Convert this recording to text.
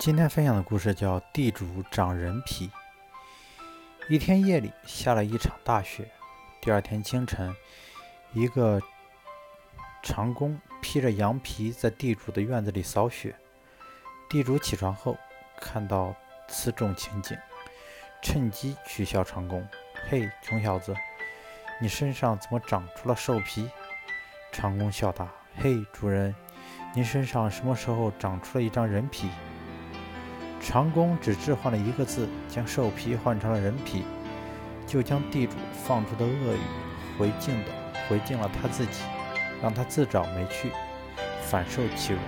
今天分享的故事叫《地主长人皮》。一天夜里下了一场大雪，第二天清晨，一个长工披着羊皮在地主的院子里扫雪。地主起床后看到此种情景，趁机取笑长工：“嘿，穷小子，你身上怎么长出了兽皮？”长工笑答：“嘿，主人，您身上什么时候长出了一张人皮？”长工只置换了一个字，将兽皮换成了人皮，就将地主放出的恶语回敬的回敬了他自己，让他自找没趣，反受其辱。